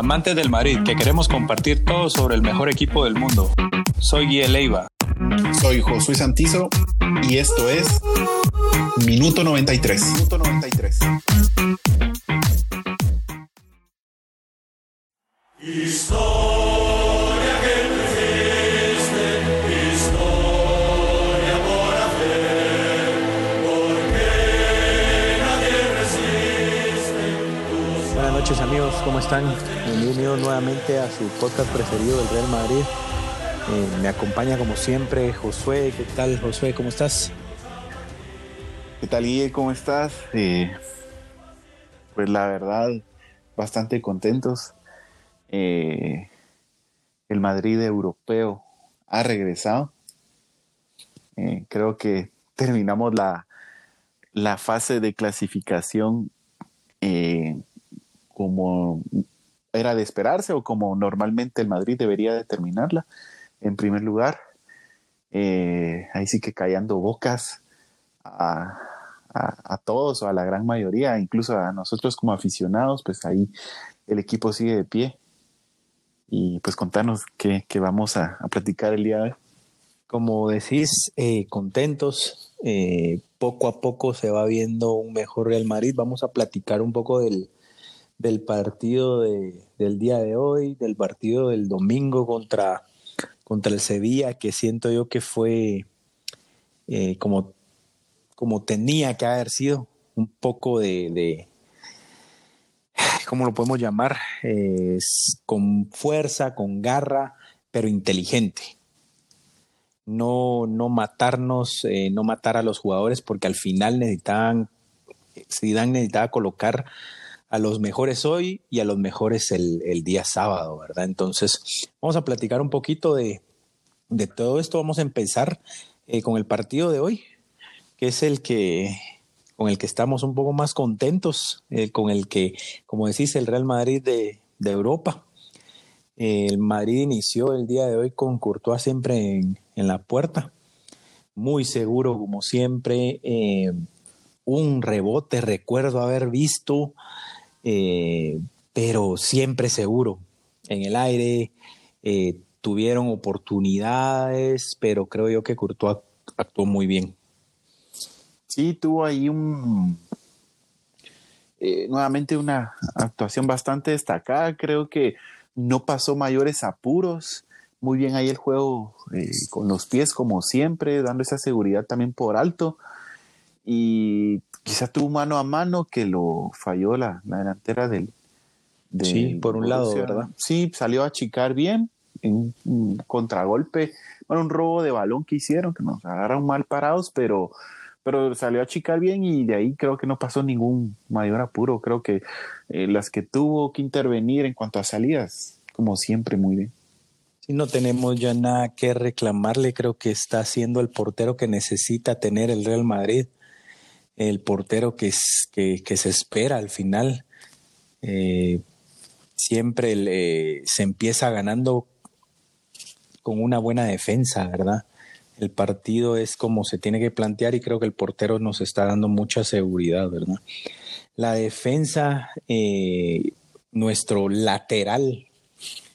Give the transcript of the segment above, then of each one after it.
amantes del Madrid, que queremos compartir todo sobre el mejor equipo del mundo. Soy Guille Leiva. Soy Josué Santizo y esto es Minuto 93. Minuto 93. amigos, ¿cómo están? Bienvenidos nuevamente a su podcast preferido del Real Madrid. Eh, me acompaña como siempre Josué. ¿Qué tal Josué? ¿Cómo estás? ¿Qué tal Guille? ¿Cómo estás? Eh, pues la verdad, bastante contentos. Eh, el Madrid europeo ha regresado. creo que terminamos la, la fase de clasificación como era de esperarse o como normalmente el Madrid debería determinarla en primer lugar. Eh, ahí sí que callando bocas a, todos o a la gran mayoría, incluso a nosotros como aficionados, pues ahí el equipo sigue de pie. Y pues contanos qué, vamos a, platicar el día de hoy. Como decís, eh, contentos, eh, poco a poco se va viendo un mejor Real Madrid. Vamos a platicar un poco del, del partido del día de hoy, del partido del domingo contra, contra el Sevilla, que siento yo que fue eh, como, como tenía que haber sido, un poco de, ¿cómo lo podemos llamar? con fuerza, con garra, pero inteligente. No, no matarnos, eh, no matar a los jugadores, porque al final necesitaban, Zidane necesitaba colocar a los mejores hoy y a los mejores el, día sábado, ¿verdad? Entonces, vamos a platicar un poquito de, todo esto. Vamos a empezar eh, con el partido de hoy, que es el que con el que estamos un poco más contentos, eh, con el que, como decís, el Real Madrid de, Europa. el Madrid inició el día de hoy con Courtois siempre en, la puerta, muy seguro como siempre. Eh, un rebote, recuerdo haber visto eh, pero siempre seguro en el aire. Eh, tuvieron oportunidades, pero creo yo que Courtois actuó muy bien. Sí, tuvo ahí un eh, nuevamente una actuación bastante destacada. Creo que no pasó mayores apuros. Muy bien ahí el juego con los pies como siempre, dando esa seguridad también por alto. Y quizás tuvo mano a mano que lo falló la, delantera del, Sí, por un lado, ¿verdad? Sí, salió a achicar bien en un contragolpe, bueno, un robo de balón que hicieron, que nos agarraron mal parados, pero, pero salió a achicar bien y de ahí creo que no pasó ningún mayor apuro. Creo que eh, las que tuvo que intervenir en cuanto a salidas, como siempre, muy bien. Sí, no tenemos ya nada que reclamarle, creo que está siendo el portero que necesita tener el Real Madrid el portero que, que, se espera al final. Eh, siempre se empieza ganando con una buena defensa, ¿verdad? El partido es como se tiene que plantear y creo que el portero nos está dando mucha seguridad, ¿verdad? La defensa, eh, nuestro lateral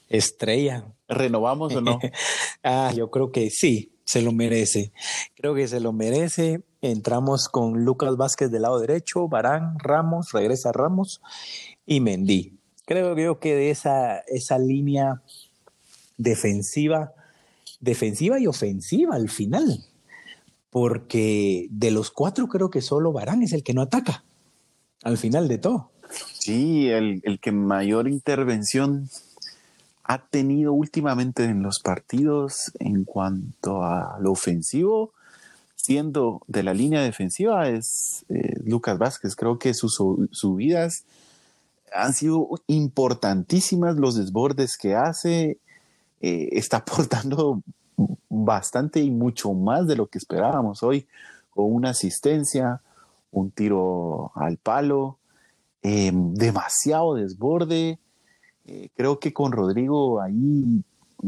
estrella. ¿Renovamos o no? ah, yo creo que sí, se lo merece. Creo que se lo merece. Entramos con Lucas Vázquez del lado derecho, Barán, Ramos, regresa Ramos y Mendy. Creo, que de esa, esa línea defensiva, defensiva y ofensiva al final, porque de los cuatro creo que solo Barán es el que no ataca al final de todo. Sí, el, el que mayor intervención ha tenido últimamente en los partidos en cuanto a lo ofensivo, siendo de la línea defensiva, es eh, Lucas Vázquez. Creo que sus subidas han sido importantísimas, los desbordes que hace, eh, está aportando bastante y mucho más de lo que esperábamos hoy, con una asistencia, un tiro al palo, eh, demasiado desborde creo que con Rodrigo ahí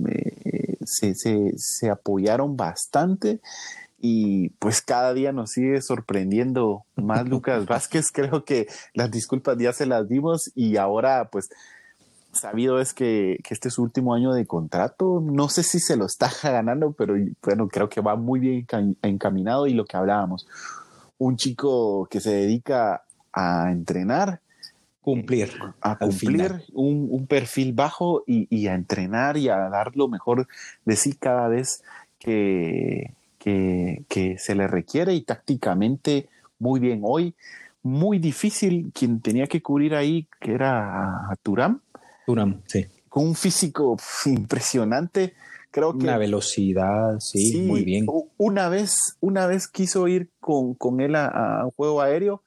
eh, se, apoyaron bastante y pues cada día nos sigue sorprendiendo más Lucas Vázquez. Creo que las disculpas ya se las dimos y ahora pues sabido es que, que, este es su último año de contrato. No sé si se lo está ganando, pero bueno, creo que va muy bien encaminado y lo que hablábamos. Un chico que se dedica a entrenar. Cumplir. A cumplir un, un, perfil bajo y, y, a entrenar y a dar lo mejor de sí cada vez que, que, que se le requiere y tácticamente muy bien. Hoy muy difícil quien tenía que cubrir ahí, que era Turam. Turam, sí. Con un físico impresionante. Creo que. Una velocidad, sí, muy bien. Una vez, una vez quiso ir con, con él a, un juego aéreo.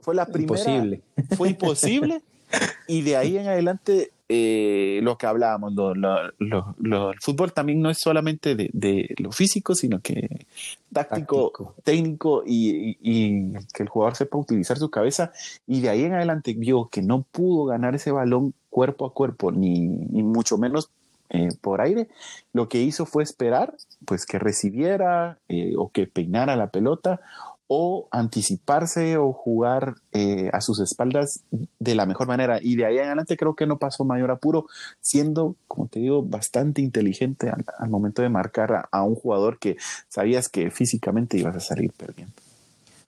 Fue la primera. Imposible. Fue imposible. y de ahí en adelante eh, lo que hablábamos, lo, lo, el fútbol también no es solamente de, lo físico, sino que táctico, técnico y, y, que el jugador sepa utilizar su cabeza. Y de ahí en adelante vio que no pudo ganar ese balón cuerpo a cuerpo, ni, ni mucho menos eh, por aire, lo que hizo fue esperar pues que recibiera eh, o que peinara la pelota o anticiparse o jugar eh, a sus espaldas de la mejor manera. Y de ahí en adelante creo que no pasó mayor apuro, siendo, como te digo, bastante inteligente al, momento de marcar a, un jugador que sabías que físicamente ibas a salir perdiendo.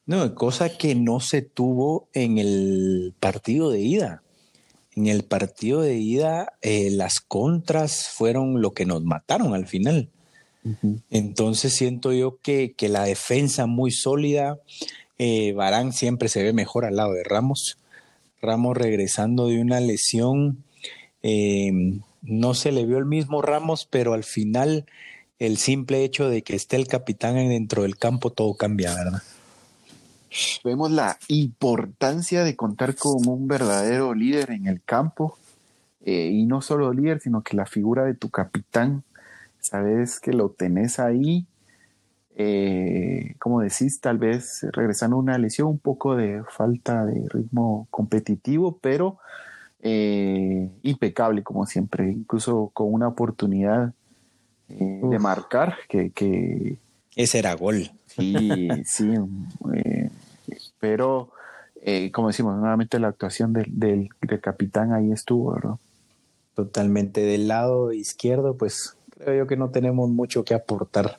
No, cosa que no se tuvo en el partido de ida. En el partido de ida, eh, las contras fueron lo que nos mataron al final. Entonces siento yo que, la defensa muy sólida, eh, Barán siempre se ve mejor al lado de Ramos. Ramos regresando de una lesión, eh, no se le vio el mismo Ramos, pero al final el simple hecho de que esté el capitán dentro del campo, todo cambia, ¿verdad? Vemos la importancia de contar con un verdadero líder en el campo, eh, y no solo líder, sino que la figura de tu capitán sabes que lo tenés ahí, eh, como decís, tal vez regresando a una lesión, un poco de falta de ritmo competitivo, pero eh, impecable como siempre, incluso con una oportunidad eh, de marcar que, Ese era gol. Sí, sí, pero como decimos, nuevamente la actuación del, del, del capitán ahí estuvo, ¿verdad? Totalmente del lado izquierdo, pues creo que no tenemos mucho que aportar.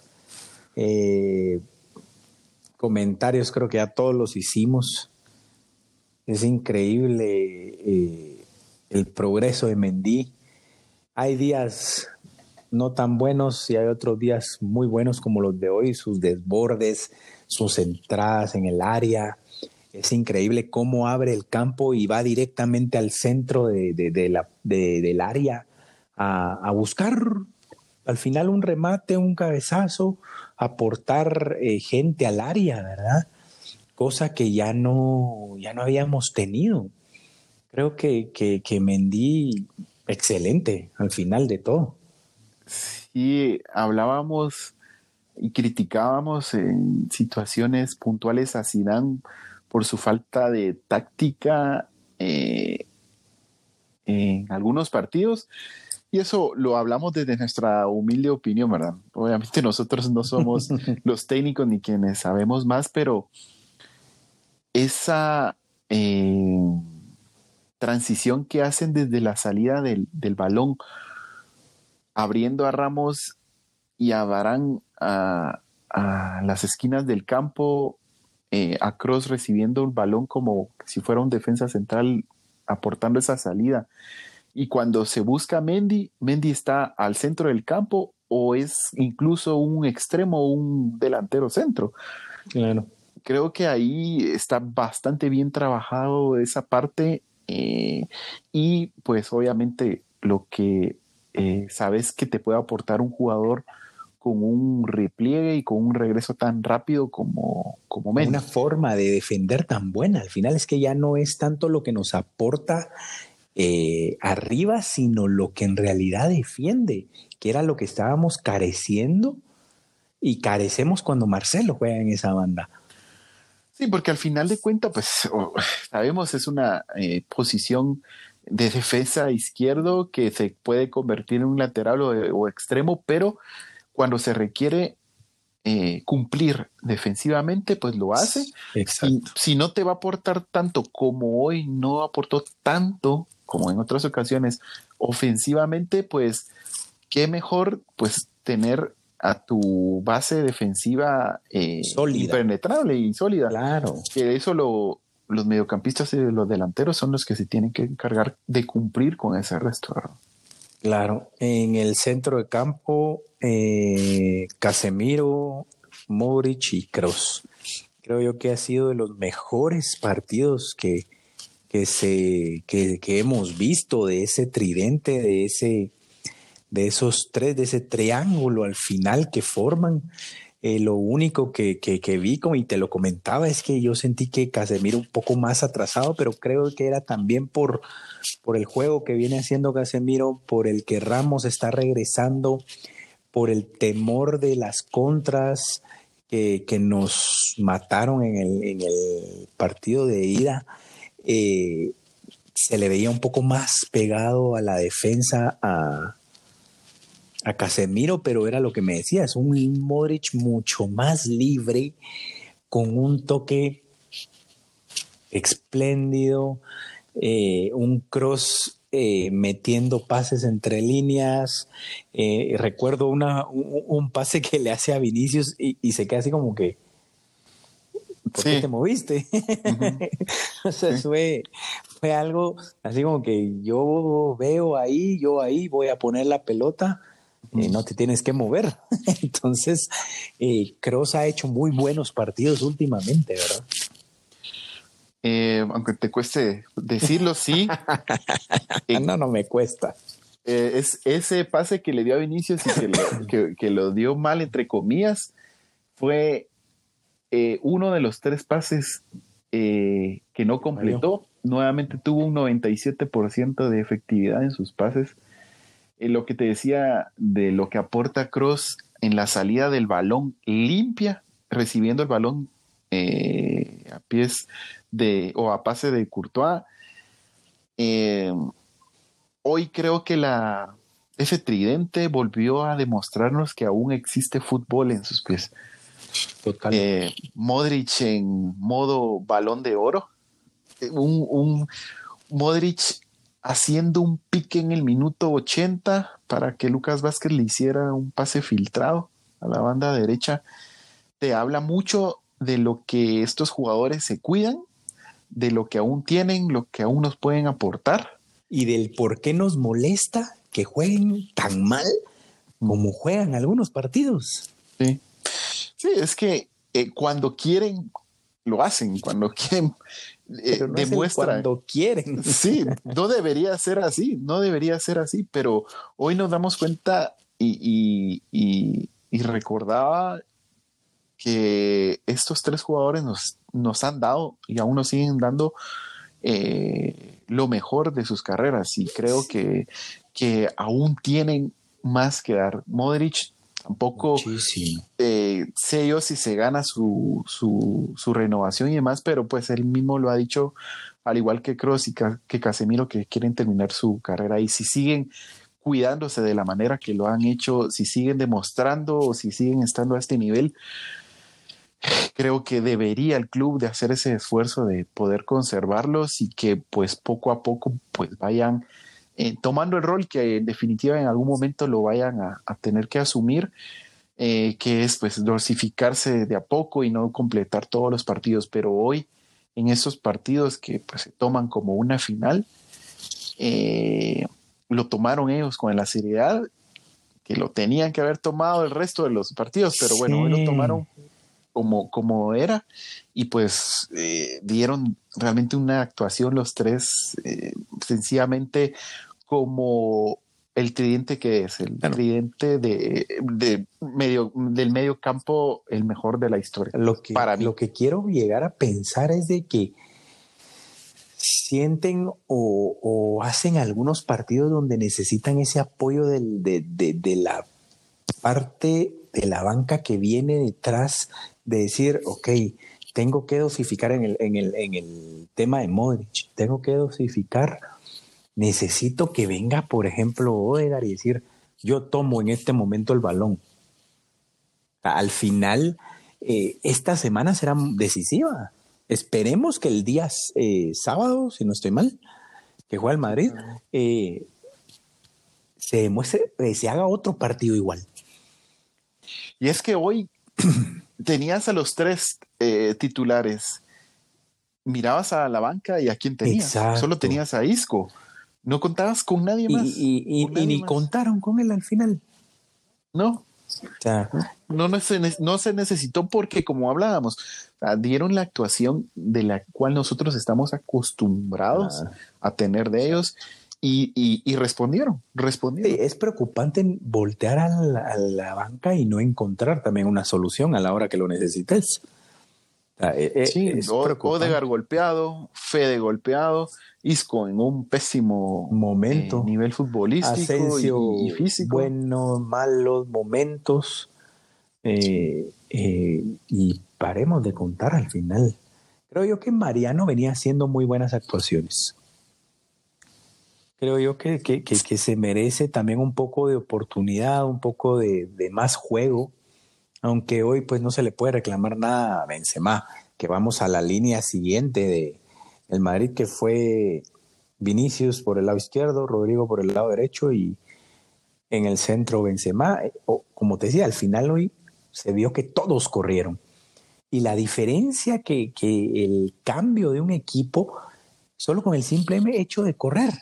Eh, comentarios creo que ya todos los hicimos. Es increíble eh, el progreso de Mendy. Hay días no tan buenos y hay otros días muy buenos como los de hoy, sus desbordes, sus entradas en el área. Es increíble cómo abre el campo y va directamente al centro de, del área a buscar al final un remate, un cabezazo, aportar eh, gente al área, ¿verdad? Cosa que ya no, ya no habíamos tenido. Creo que, que, que Mendy, excelente al final de todo. Sí, hablábamos y criticábamos en situaciones puntuales a Zidane por su falta de táctica eh, en algunos partidos y eso lo hablamos desde nuestra humilde opinión, ¿verdad? Obviamente nosotros no somos los técnicos ni quienes sabemos más, pero esa eh, transición que hacen desde la salida del, balón, abriendo a Ramos y a Barán a, las esquinas del campo, eh, a Cross recibiendo el balón como si fuera un defensa central, aportando esa salida y cuando se busca Mendy, Mendy está al centro del campo o es incluso un extremo o un delantero centro. Claro. Creo que ahí está bastante bien trabajado esa parte eh, y pues obviamente lo que eh, sabes que te puede aportar un jugador con un repliegue y con un regreso tan rápido como, como Mendy. Una forma de defender tan buena. Al final es que ya no es tanto lo que nos aporta eh, arriba, sino lo que en realidad defiende, que era lo que estábamos careciendo y carecemos cuando Marcelo juega en esa banda. Sí, porque al final de cuentas, pues sabemos, es una eh, posición de defensa izquierdo que se puede convertir en un lateral o, extremo, pero cuando se requiere eh, cumplir defensivamente, pues lo hace. Si, si, no te va a aportar tanto como hoy no aportó tanto como en otras ocasiones, ofensivamente, pues, qué mejor, pues, tener a tu base defensiva eh, impenetrable y sólida. Claro. Que eso lo, los mediocampistas y los delanteros son los que se tienen que encargar de cumplir con ese resto. Claro, en el centro de campo, eh, Casemiro, Modric y Kroos. Creo yo que ha sido de los mejores partidos que, que, se, que, que hemos visto de ese tridente, de ese de esos tres, de ese triángulo al final que forman. Eh, lo único que, que, vi, como y te lo comentaba, es que yo sentí que Casemiro un poco más atrasado, pero creo que era también por, por el juego que viene haciendo Casemiro, por el que Ramos está regresando, por el temor de las contras que, nos mataron en el, en el, partido de ida. Eh, se le veía un poco más pegado a la defensa a, Casemiro, pero era lo que me decía, es un Modric mucho más libre, con un toque espléndido, eh, un cross eh, metiendo pases entre líneas. Recuerdo una, un, pase que le hace a Vinicius y, se queda así como que, ¿por qué te moviste? o sea, fue, fue algo así como que yo veo ahí, yo ahí voy a poner la pelota eh, no te tienes que mover. Entonces, eh, Cross ha hecho muy buenos partidos últimamente, ¿verdad? Eh, aunque te cueste decirlo, sí. no, no me cuesta. es ese pase que le dio a Vinicius y que lo, que, lo dio mal, entre comillas, fue uno de los tres pases que no completó. Nuevamente tuvo un 97% de efectividad en sus pases eh, lo que te decía de lo que aporta Cross en la salida del balón limpia, recibiendo el balón eh, a pies de o a pase de Courtois. Eh, hoy creo que la, ese tridente volvió a demostrarnos que aún existe fútbol en sus pies. Total. Modric en modo balón de oro. Un, un Modric haciendo un pique en el minuto 80 para que Lucas Vázquez le hiciera un pase filtrado a la banda derecha, te habla mucho de lo que estos jugadores se cuidan, de lo que aún tienen, lo que aún nos pueden aportar. Y del por qué nos molesta que jueguen tan mal como juegan algunos partidos. Sí, sí es que eh, cuando quieren, lo hacen, cuando quieren eh, demuestra cuando quieren. Sí, no debería ser así, no debería ser así, pero hoy nos damos cuenta y, recordaba que estos tres jugadores nos, nos, han dado y aún nos siguen dando eh, lo mejor de sus carreras y creo que, que aún tienen más que dar. Modric Tampoco eh, sé yo si se gana su, su, renovación y demás, pero pues él mismo lo ha dicho, al igual que Cross y que Casemiro, que quieren terminar su carrera. Y si siguen cuidándose de la manera que lo han hecho, si siguen demostrando o si siguen estando a este nivel, creo que debería el club de hacer ese esfuerzo de poder conservarlos y que pues poco a poco pues vayan eh, tomando el rol que en definitiva en algún momento lo vayan a, tener que asumir, eh, que es pues dosificarse de a poco y no completar todos los partidos, pero hoy en esos partidos que pues se toman como una final, eh, lo tomaron ellos con la seriedad que lo tenían que haber tomado el resto de los partidos, pero bueno, hoy lo tomaron como, como era y pues dieron realmente una actuación los tres sencillamente como el tridente que es, el tridente de, medio, del medio campo, el mejor de la historia. Lo que, para Lo que quiero llegar a pensar es de que sienten o, hacen algunos partidos donde necesitan ese apoyo de, la parte de la banca que viene detrás de decir, ok, tengo que dosificar en el, en el, en el tema de Modric, tengo que dosificar necesito que venga, por ejemplo, Odegar y decir, yo tomo en este momento el balón. Al final, eh, esta semana será decisiva. Esperemos que el día eh, sábado, si no estoy mal, que juega el Madrid, eh, se demuestre, se haga otro partido igual. Y es que hoy tenías a los tres titulares, mirabas a la banca y a quién tenías. Solo tenías a Isco. No contabas con nadie más. Y, ni contaron con él al final. No. no, no, se, no se necesitó porque, como hablábamos, dieron la actuación de la cual nosotros estamos acostumbrados a tener de ellos y, respondieron, respondieron. es preocupante voltear a la, banca y no encontrar también una solución a la hora que lo necesites. Eh, eh, sí, Odegar golpeado, Fede golpeado, Isco en un pésimo momento, eh, nivel futbolístico y, físico. Buenos, malos momentos. y paremos de contar al final. Creo yo que Mariano venía haciendo muy buenas actuaciones creo yo que, que, se merece también un poco de oportunidad, un poco de, más juego, aunque hoy pues no se le puede reclamar nada a Benzema, que vamos a la línea siguiente de el Madrid que fue Vinicius por el lado izquierdo, Rodrigo por el lado derecho y en el centro Benzema, o, como te decía, al final hoy se vio que todos corrieron. Y la diferencia que, que el cambio de un equipo, solo con el simple hecho de correr,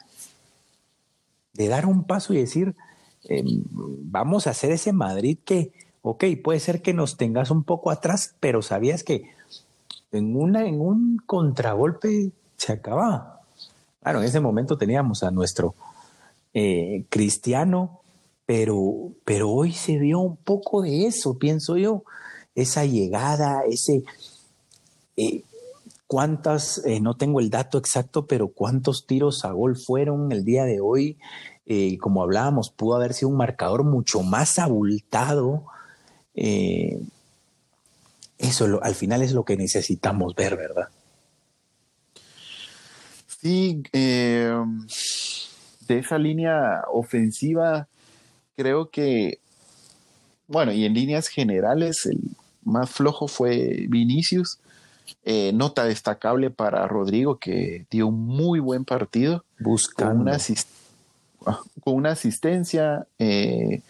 de dar un paso y decir, em, vamos a hacer ese Madrid que, ok, puede ser que nos tengas un poco atrás, pero sabías que en, un contragolpe se acababa. Claro, en ese momento teníamos a nuestro eh, cristiano, pero, pero hoy se vio un poco de eso, pienso yo, esa llegada, ese... Eh, cuántas, eh, no tengo el dato exacto, pero cuántos tiros a gol fueron el día de hoy. Eh, como hablábamos, pudo haber sido un marcador mucho más abultado. Eh, eso al final es lo que necesitamos ver, ¿verdad? Sí, de esa línea ofensiva, creo que, bueno, y en líneas generales, el más flojo fue Vinicius eh, nota destacable para Rodrigo, que dio un muy buen partido. Con una, ah, con una asistencia eh,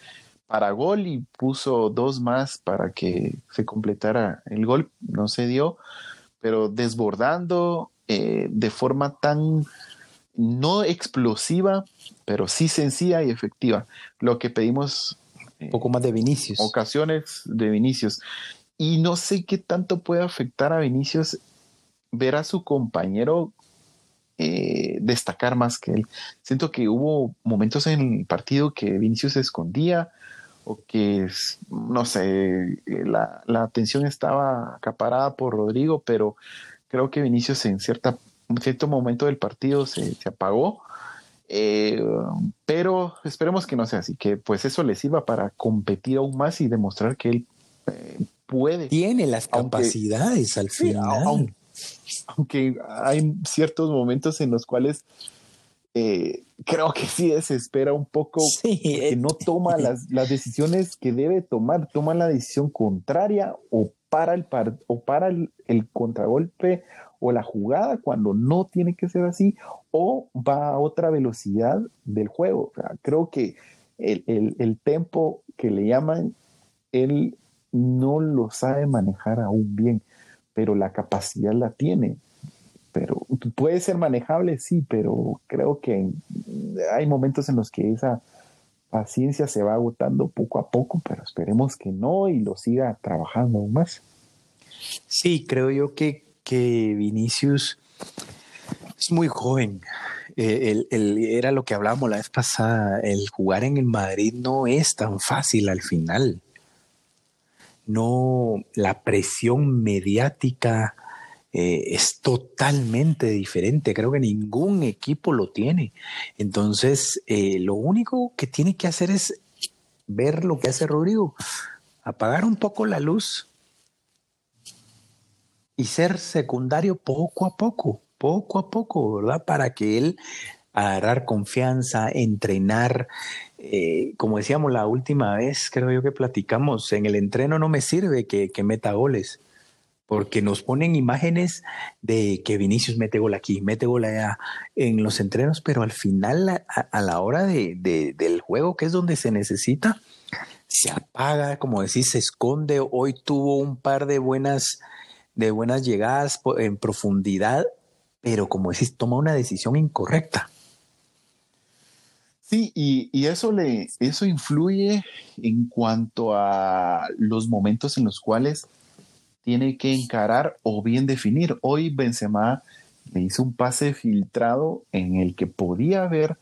para gol y puso dos más para que se completara el gol. No se dio, pero desbordando eh, de forma tan no explosiva, pero sí sencilla y efectiva. Lo que pedimos. Un poco más de Vinicius. Ocasiones de Vinicius. Y no sé qué tanto puede afectar a Vinicius ver a su compañero eh, destacar más que él. Siento que hubo momentos en el partido que Vinicius se escondía o que, no sé, la, atención estaba acaparada por Rodrigo, pero creo que Vinicius en, cierta, cierto momento del partido se, apagó. Eh, pero esperemos que no sea así, que pues eso le sirva para competir aún más y demostrar que él eh, puede. Tiene las capacidades al final. Aunque, hay ciertos momentos en los cuales eh, creo que sí desespera un poco que no toma las, decisiones que debe tomar, toma la decisión contraria o para el o para el, contragolpe o la jugada cuando no tiene que ser así o va a otra velocidad del juego. creo que el, el, el tempo que le llaman, él no lo sabe manejar aún bien, pero la capacidad la tiene. Pero puede ser manejable, sí, pero creo que hay momentos en los que esa paciencia se va agotando poco a poco, pero esperemos que no y lo siga trabajando aún más. Sí, creo yo que, que Vinicius es muy joven. Eh, era lo que hablábamos la vez pasada, el jugar en el Madrid no es tan fácil al final no, la presión mediática eh, es totalmente diferente. Creo que ningún equipo lo tiene. Entonces, eh, lo único que tiene que hacer es ver lo que hace Rodrigo, apagar un poco la luz y ser secundario poco a poco, poco a poco, ¿verdad? Para que él agarrar confianza, entrenar, eh, como decíamos la última vez, creo yo que platicamos, en el entreno no me sirve que, meta goles. Porque nos ponen imágenes de que Vinicius mete gol aquí, mete gol allá en los entrenos, pero al final, a, la hora de, del juego, que es donde se necesita, se apaga, como decís, se esconde. Hoy tuvo un par de buenas, de buenas llegadas en profundidad, pero como decís, toma una decisión incorrecta. Sí, y, eso le, eso influye en cuanto a los momentos en los cuales tiene que encarar o bien definir. Hoy Benzema le hizo un pase filtrado en el que podía haber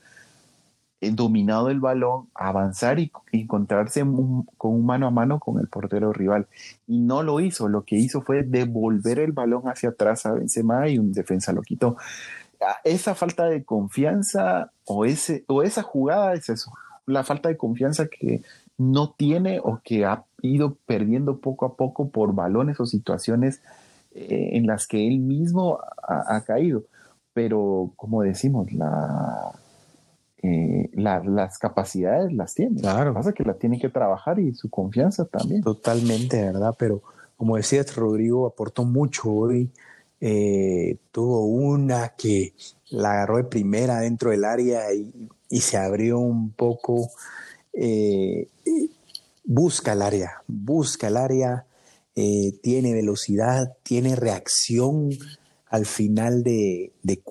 eh, dominado el balón, avanzar y encontrarse con un mano a mano con el portero rival. Y no lo hizo. Lo que hizo fue devolver el balón hacia atrás a Benzema y un defensa lo quitó esa falta de confianza o, ese, o esa jugada es eso, la falta de confianza que no tiene o que ha ido perdiendo poco a poco por balones o situaciones eh, en las que él mismo ha, caído. Pero como decimos, la, eh, las capacidades las tiene. Claro. Lo que pasa que la tiene que trabajar y su confianza también. Totalmente, ¿verdad? Pero como decías, Rodrigo aportó mucho hoy eh, tuvo una que la agarró de primera dentro del área y, se abrió un poco. Eh, busca el área, busca el área, eh, tiene velocidad, tiene reacción al final de, de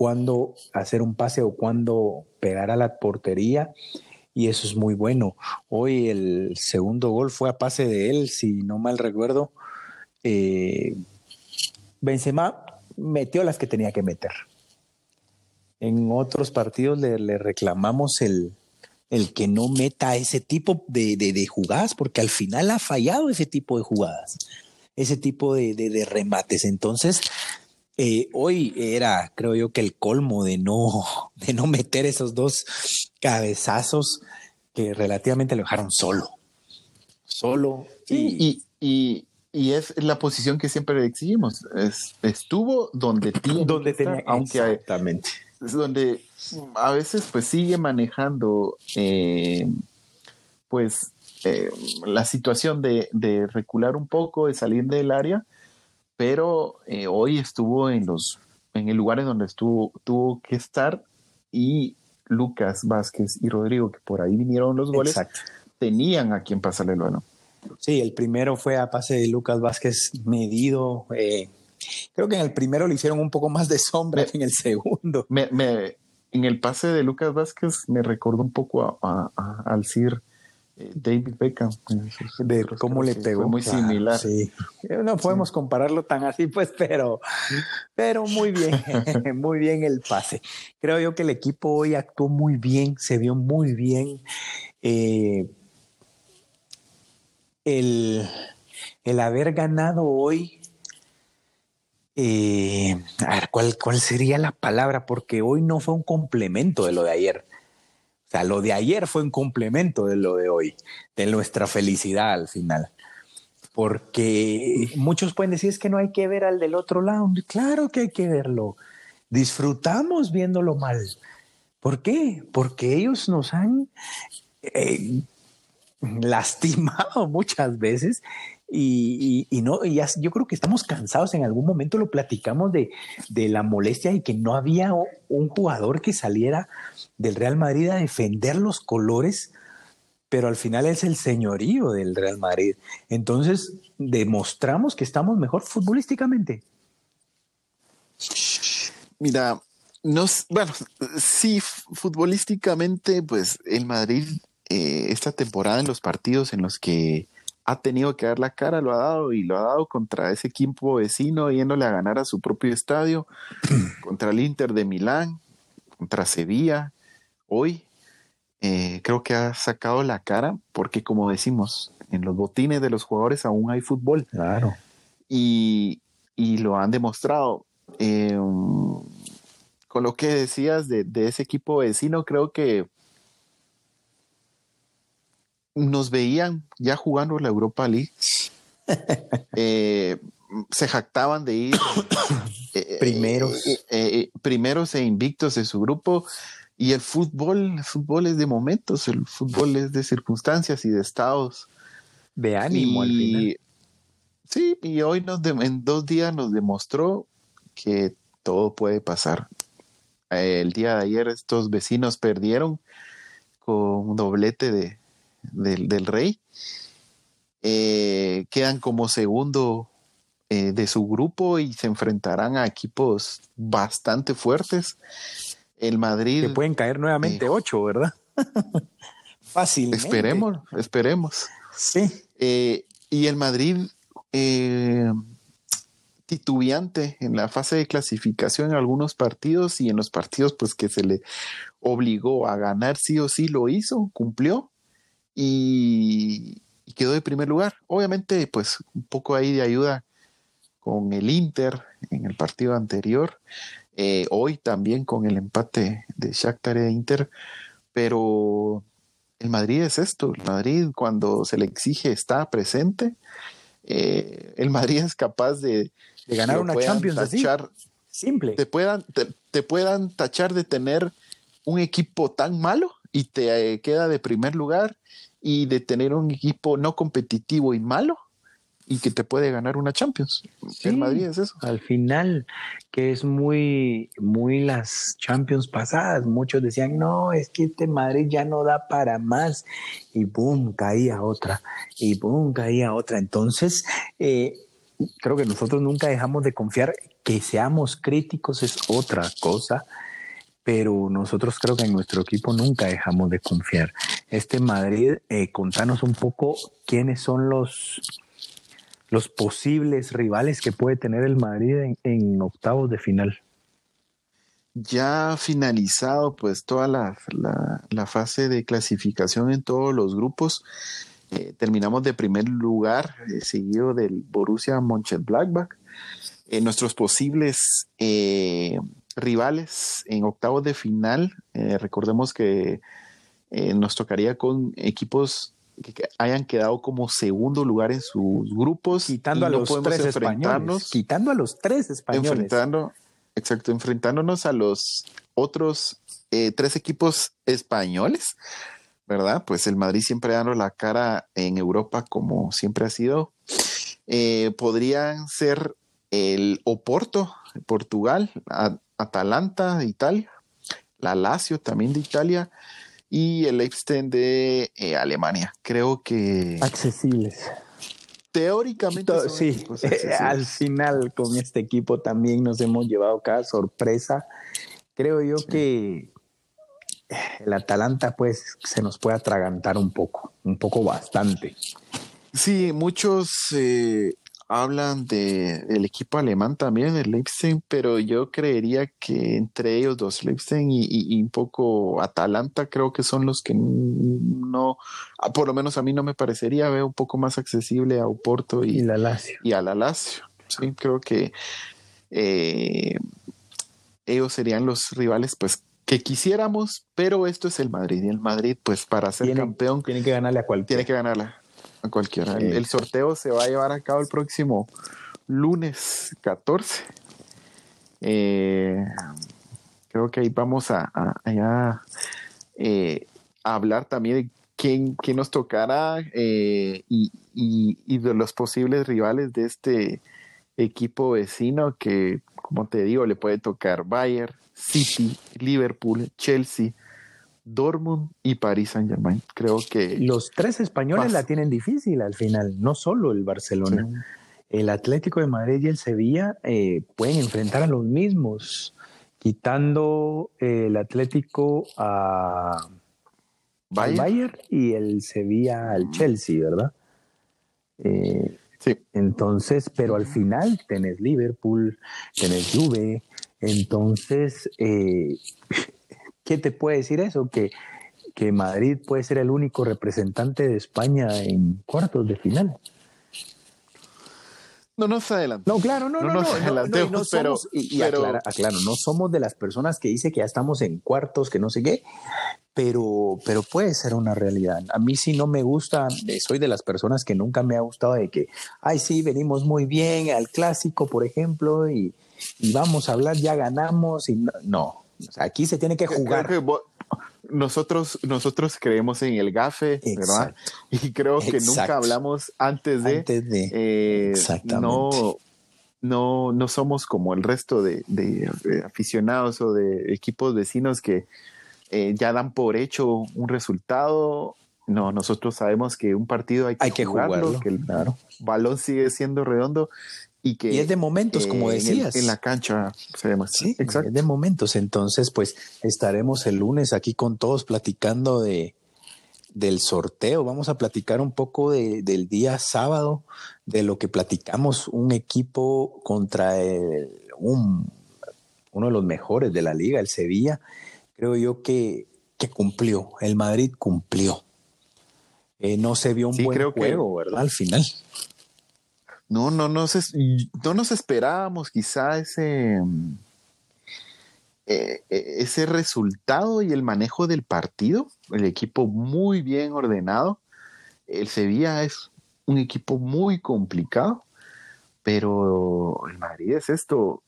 hacer un pase o cuándo pegar a la portería y eso es muy bueno. Hoy el segundo gol fue a pase de él, si no mal recuerdo. Benzema metió las que tenía que meter. En otros partidos le, reclamamos el, el, que no meta ese tipo de, jugadas, porque al final ha fallado ese tipo de jugadas, ese tipo de, remates. Entonces, eh, hoy era, creo yo, que el colmo de no, de no meter esos dos cabezazos que relativamente lo dejaron solo. Solo. y, y es la posición que siempre exigimos. estuvo donde tiene donde tenía, aunque exactamente. Es donde a veces pues sigue manejando eh, pues eh, la situación de, recular un poco, de salir del área, pero eh, hoy estuvo en los en el lugar en donde estuvo tuvo que estar y Lucas Vázquez y Rodrigo que por ahí vinieron los goles tenían a quien pasarle el balón. Sí, el primero fue a pase de Lucas Vázquez medido. Eh, creo que en el primero le hicieron un poco más de sombra que en el segundo. Me, en el pase de Lucas Vázquez me recordó un poco al Sir eh, David Beckham. De cómo le pegó. muy similar. Sí. No podemos compararlo tan así, pues, pero, pero muy bien, muy bien el pase. Creo yo que el equipo hoy actuó muy bien, se vio muy bien. Eh, el, haber ganado hoy, eh, a ver, ¿cuál, ¿cuál sería la palabra? Porque hoy no fue un complemento de lo de ayer. O sea, lo de ayer fue un complemento de lo de hoy, de nuestra felicidad al final. Porque muchos pueden decir es que no hay que ver al del otro lado. Claro que hay que verlo. Disfrutamos viéndolo mal. ¿Por qué? Porque ellos nos han eh, lastimado muchas veces y, no, y yo creo que estamos cansados. En algún momento lo platicamos de, la molestia y que no había un jugador que saliera del Real Madrid a defender los colores, pero al final es el señorío del Real Madrid. Entonces, demostramos que estamos mejor futbolísticamente. Mira, nos, bueno, sí, futbolísticamente, pues el Madrid eh, esta temporada en los partidos en los que ha tenido que dar la cara, lo ha dado y lo ha dado contra ese equipo vecino, yéndole a ganar a su propio estadio, contra el Inter de Milán, contra Sevilla. Hoy eh, creo que ha sacado la cara porque, como decimos, en los botines de los jugadores aún hay fútbol. Claro. Y, lo han demostrado. Eh, con lo que decías de, de ese equipo vecino, creo que nos veían ya jugando la Europa League. Eh, se jactaban de ir eh, primeros. Eh, primeros e invictos de su grupo. Y el fútbol, el fútbol es de momentos, el fútbol es de circunstancias y de estados. De ánimo al final. Sí, y hoy nos en dos días nos demostró que todo puede pasar. El día de ayer estos vecinos perdieron con un doblete de, del rey. Eh, quedan como segundo eh, de su grupo y se enfrentarán a equipos bastante fuertes. El Madrid. Que pueden caer nuevamente eh, ocho, ¿verdad? Fácil. Esperemos, esperemos. Sí. y el Madrid titubeante en la fase de clasificación en algunos partidos y en los partidos pues que se le obligó a ganar sí o sí lo hizo, cumplió y, quedó de primer lugar. Obviamente pues un poco ahí de ayuda con el Inter en el partido anterior, eh, hoy también con el empate de Shakhtar e Inter, pero el Madrid es esto, el Madrid cuando se le exige está presente, eh, el Madrid es capaz de, de ganar una Champions tachar, Simple. Te puedan, te, puedan tachar de tener un equipo tan malo y te queda de primer lugar y de tener un equipo no competitivo y malo y que te puede ganar una Champions. el Madrid es eso. Al final, que es muy, muy las Champions pasadas. Muchos decían, no, es que este Madrid ya no da para más. Y boom, caía otra. Y boom, caía otra. Entonces, eh, creo que nosotros nunca dejamos de confiar. Que seamos críticos es otra cosa, pero nosotros creo que en nuestro equipo nunca dejamos de confiar. Este Madrid, eh, contanos un poco quiénes son los, los posibles rivales que puede tener el Madrid en, en octavos de final. Ya finalizado pues toda la, la, fase de clasificación en todos los grupos, eh, terminamos de primer lugar, eh, seguido del Borussia Mönchengladbach. Nuestros posibles rivales en octavos de final, recordemos que nos tocaría con equipos que hayan quedado como segundo lugar en sus grupos. Quitando a los tres españoles. Quitando a los tres españoles. Enfrentando, exacto, enfrentándonos a los otros tres equipos españoles. ¿verdad? Pues el Madrid siempre dando la cara en Europa como siempre ha sido. Eh, podrían ser el Oporto, Portugal, Atalanta de Italia, la Lazio también de Italia y el Leipzig de eh, Alemania. Creo que... Accesibles. Teóricamente. Sí, al final con este equipo también nos hemos llevado cada sorpresa. Creo yo que el Atalanta pues se nos puede atragantar un poco, un poco bastante. Sí, muchos eh, hablan de, del equipo alemán también, el Leipzig, pero yo creería que entre ellos dos, Leipzig y, un poco Atalanta, creo que son los que no, ah, por lo menos a mí no me parecería, veo un poco más accesible a Oporto y, la Lazio. Y a la Lazio. Sí, creo que eh, ellos serían los rivales pues que quisiéramos, pero esto es el Madrid. Y el Madrid, pues para ser campeón, tiene que ganarle a cualquiera. Tiene que ganarle a cualquiera. El, sorteo se va a llevar a cabo el próximo lunes 14. Eh, creo que ahí vamos a, eh, hablar también de quién, quién nos tocará eh, y, y de los posibles rivales de este equipo vecino que, como te digo, le puede tocar Bayern, City, Liverpool, Chelsea, Dortmund y Paris Saint Germain. Creo que... Los tres españoles la tienen difícil al final, no solo el Barcelona. El Atlético de Madrid y el Sevilla eh, pueden enfrentar a los mismos, quitando el Atlético a Bayern, y el Sevilla al Chelsea, ¿verdad? Eh, sí. Entonces, pero al final tenés Liverpool, tenés Juve, entonces, eh, ¿qué te puede decir eso? Que, que Madrid puede ser el único representante de España en cuartos de final. No nos adelantamos. No, claro, no, no, no, no, no, pero, y, Aclara, no somos de las personas que dice que ya estamos en cuartos, que no sé qué, pero, pero puede ser una realidad. A mí sí no me gusta, soy de las personas que nunca me ha gustado de que, ay, sí, venimos muy bien al clásico, por ejemplo, y, y vamos a hablar, ya ganamos y no. Aquí se tiene que jugar. nosotros, nosotros creemos en el gafe, ¿verdad? Y creo que nunca hablamos antes de. Antes de. Eh, no, no, no somos como el resto de, aficionados o de equipos vecinos que eh, ya dan por hecho un resultado. No, nosotros sabemos que un partido hay que, jugarlo, que el balón sigue siendo redondo y que es de momentos, como eh, decías. En, la cancha se Sí, exacto. Es de momentos. Entonces, pues estaremos el lunes aquí con todos platicando de del sorteo. Vamos a platicar un poco del día sábado, de lo que platicamos, un equipo contra un, uno de los mejores de la liga, el Sevilla. Creo yo que, que cumplió, el Madrid cumplió. Eh, no se vio un buen juego, ¿verdad? Al final. No, no, no, no nos esperábamos quizá ese, eh, eh, ese resultado y el manejo del partido. El equipo muy bien ordenado. El Sevilla es un equipo muy complicado, pero el Madrid es esto,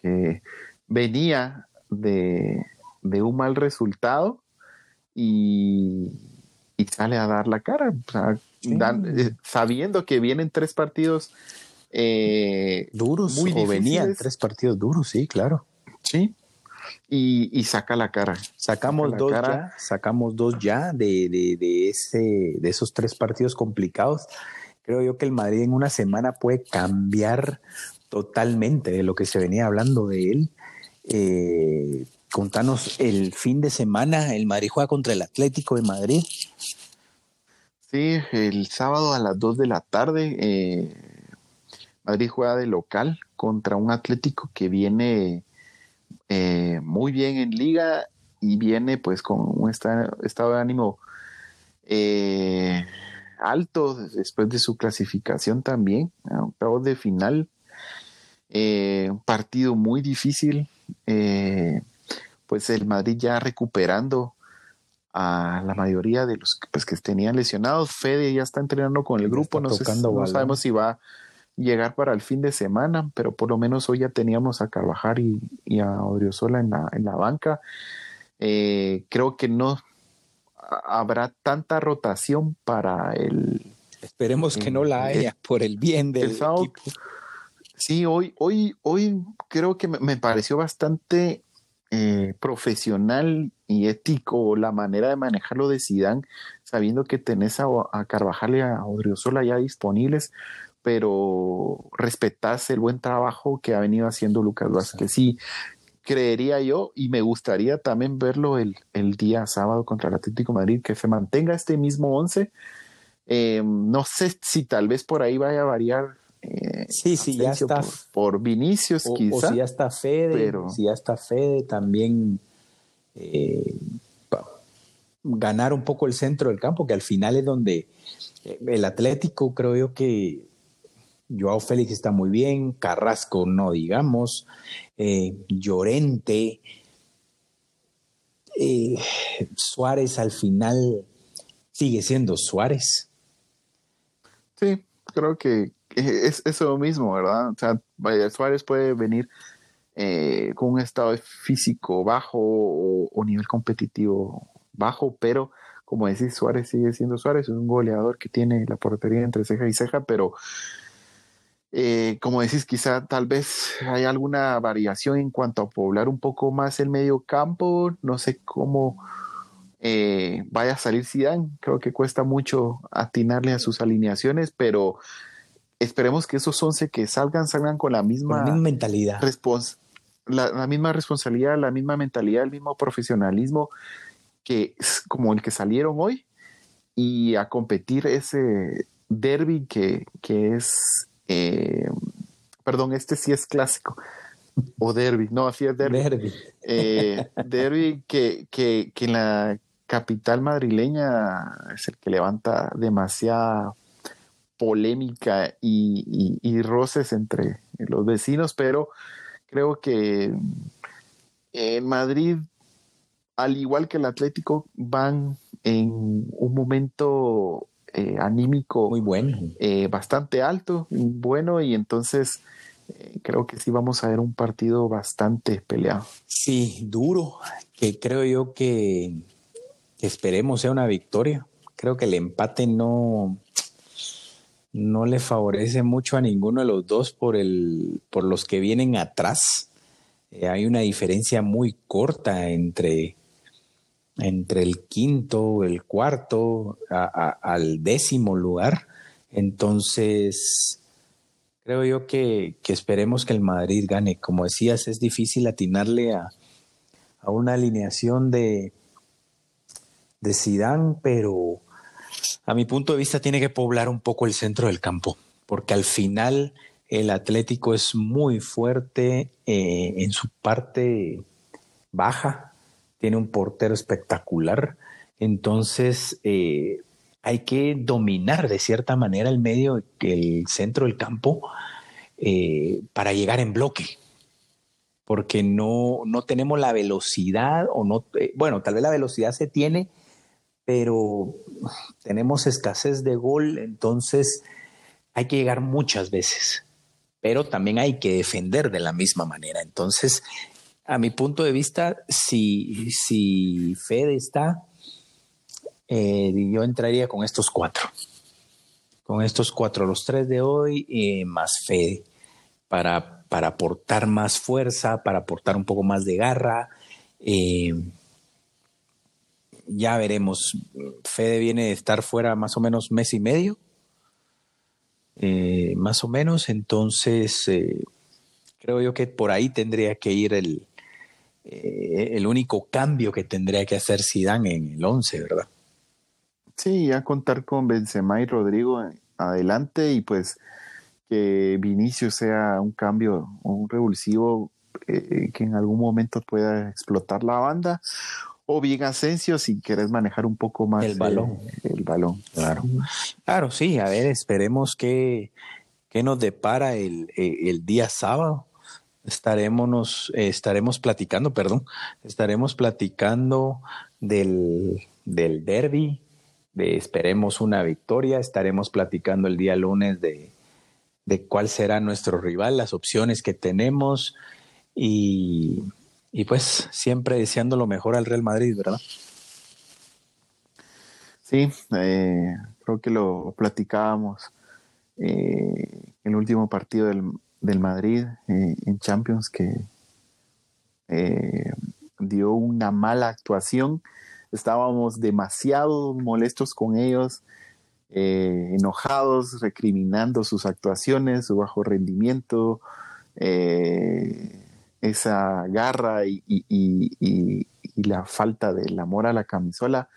que venía de, un mal resultado y, sale a dar la cara. Eh, sabiendo que vienen tres partidos eh, duros, muy o venían tres partidos duros, sí, claro. Sí. Y, saca la cara. Sacamos dos ya, sacamos dos ya de, de, ese, de esos tres partidos complicados. Creo yo que el Madrid en una semana puede cambiar totalmente de lo que se venía hablando de él. Eh, contanos el fin de semana, el Madrid juega contra el Atlético de Madrid. Sí, el sábado a las 2 de la tarde, eh, Madrid juega de local contra un Atlético que viene eh, muy bien en liga y viene pues con un estado, de ánimo eh, alto después de su clasificación también, a octavos de final. un partido muy difícil, pues el Madrid ya recuperando a la mayoría de los pues, que tenían lesionados. Fede ya está entrenando con el grupo, no, no sabemos si va a llegar para el fin de semana, pero por lo menos hoy ya teníamos a Carvajal y, a Odriozola en la, en la banca. Eh, creo que no habrá tanta rotación para el... Esperemos que no la haya por el bien del equipo. Sí, hoy, hoy, hoy creo que me pareció bastante eh, profesional y ético la manera de manejarlo de Sidán, sabiendo que tenés a, Carvajal y a Odriozola ya disponibles, pero respetás el buen trabajo que ha venido haciendo Lucas Vázquez. Sí, creería yo y me gustaría también verlo el, día sábado contra el Atlético Madrid, que se mantenga este mismo once. Eh, no sé si tal vez por ahí vaya a variar eh, sí, sí, ya está. Por, Vinicius, o, quizá. si ya está Fede, si ya está Fede, también eh, ganar un poco el centro del campo, que al final es donde eh, el Atlético, creo yo que Joao Félix está muy bien, Carrasco no digamos, Llorente, Suárez al final sigue siendo Suárez. Sí, creo que es eso mismo, ¿verdad? O sea, Suárez puede venir eh, con un estado físico bajo o, nivel competitivo bajo, pero como decís, Suárez sigue siendo Suárez, es un goleador que tiene la portería entre ceja y ceja, pero eh, como decís, quizá tal vez hay alguna variación en cuanto a poblar un poco más el medio campo, no sé cómo eh, vaya a salir Zidane, creo que cuesta mucho atinarle a sus alineaciones, pero esperemos que esos 11 que salgan, salgan con la misma, mentalidad. la, misma responsabilidad, la misma mentalidad, el mismo profesionalismo que como el que salieron hoy y a competir ese derby que, es, eh, perdón, este sí es clásico. O derby, no, así es derby. Derby, eh, derby que, que, que en la capital madrileña es el que levanta demasiada polémica y, roces entre los vecinos, pero creo que en Madrid, al igual que el Atlético, van en un momento eh, anímico muy bueno, eh, bastante alto, bueno, y entonces eh, creo que sí vamos a ver un partido bastante peleado. Sí, duro, que creo yo que que esperemos sea una victoria. Creo que el empate no, no le favorece mucho a ninguno de los dos por, el, por los que vienen atrás. Eh, hay una diferencia muy corta entre, entre el quinto, el cuarto, al décimo lugar. Entonces, creo yo que, esperemos que el Madrid gane. Como decías, es difícil atinarle a, a una alineación de, de Sidán, pero a mi punto de vista tiene que poblar un poco el centro del campo, porque al final el Atlético es muy fuerte eh, en su parte baja, tiene un portero espectacular, entonces eh, hay que dominar de cierta manera el medio, el centro del campo, eh, para llegar en bloque, porque no, no tenemos la velocidad o no, bueno, tal vez la velocidad se tiene, pero tenemos escasez de gol, entonces hay que llegar muchas veces, pero también hay que defender de la misma manera. Entonces, a mi punto de vista, si, si Fede está, eh, yo entraría con estos cuatro. Con estos cuatro, los tres de hoy, eh, más Fede, para, para aportar más fuerza, para aportar un poco más de garra. Eh, ya veremos. Fede viene de estar fuera más o menos mes y medio, eh, más o menos, entonces eh, creo yo que por ahí tendría que ir el, eh, el único cambio que tendría que hacer Zidane en el 11, ¿verdad? Sí, ya contar con Benzema y Rodrigo adelante y pues que Vinicius sea un cambio, un revulsivo que en algún momento pueda explotar la banda o bien Asensio si quieres manejar un poco más el balón. el balón, claro. Claro, sí, a ver, esperemos que, que nos depara el, el día sábado. Estaremos, estaremos platicando, perdón, estaremos platicando del, del derby, de esperemos una victoria, estaremos platicando el día lunes de, de cuál será nuestro rival, las opciones que tenemos y, y pues siempre deseando lo mejor al Real Madrid, ¿verdad? Sí, eh, creo que lo platicábamos eh, el último partido del, Madrid eh, en Champions que dio una mala actuación. Estábamos demasiado molestos con ellos, enojados, recriminando sus actuaciones, su bajo rendimiento esa garra y, la falta del amor a la camisola,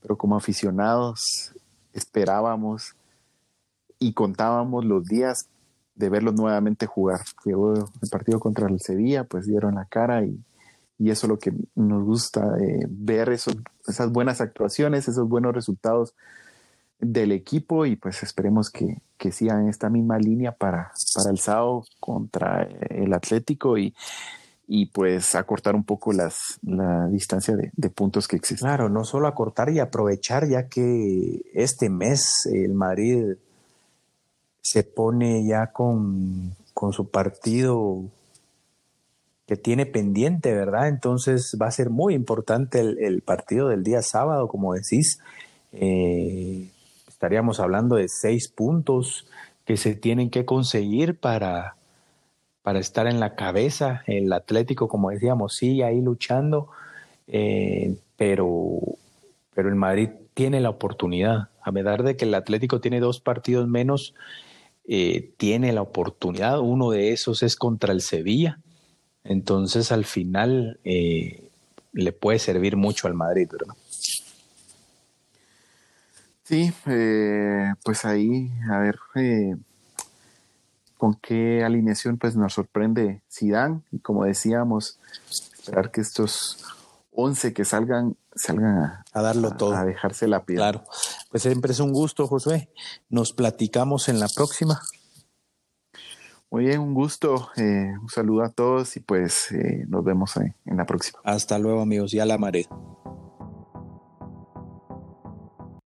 pero como aficionados esperábamos y contábamos los días de verlos nuevamente jugar. Llegó el partido contra el Sevilla, pues dieron la cara y, eso es lo que nos gusta, eh, ver esas buenas actuaciones, esos buenos resultados del equipo y pues esperemos que, que sigan esta misma línea para, para el sábado contra el Atlético y, y pues acortar un poco las, la distancia de, de, puntos que existen. Claro, no solo acortar y aprovechar ya que este mes el Madrid se pone ya con, con su partido que tiene pendiente, ¿verdad? Entonces va a ser muy importante el, partido del día sábado, como decís. Eh, estaríamos hablando de seis puntos que se tienen que conseguir para, para estar en la cabeza. El Atlético, como decíamos, sigue ahí luchando, eh, pero, pero el Madrid tiene la oportunidad. A pesar de que el Atlético tiene dos partidos menos, eh, tiene la oportunidad. Uno de esos es contra el Sevilla. Entonces, al final, eh, le puede servir mucho al Madrid, ¿verdad? Sí, eh, pues ahí, a ver eh, con qué alineación pues nos sorprende Zidane y como decíamos, esperar que estos 11 que salgan salgan a, darlo todo, a dejarse la piel. Claro, pues siempre es un gusto, Josué. Nos platicamos en la próxima. Muy bien, un gusto. Eh, un saludo a todos y pues nos vemos en la próxima. Hasta luego, amigos. Ya la maré.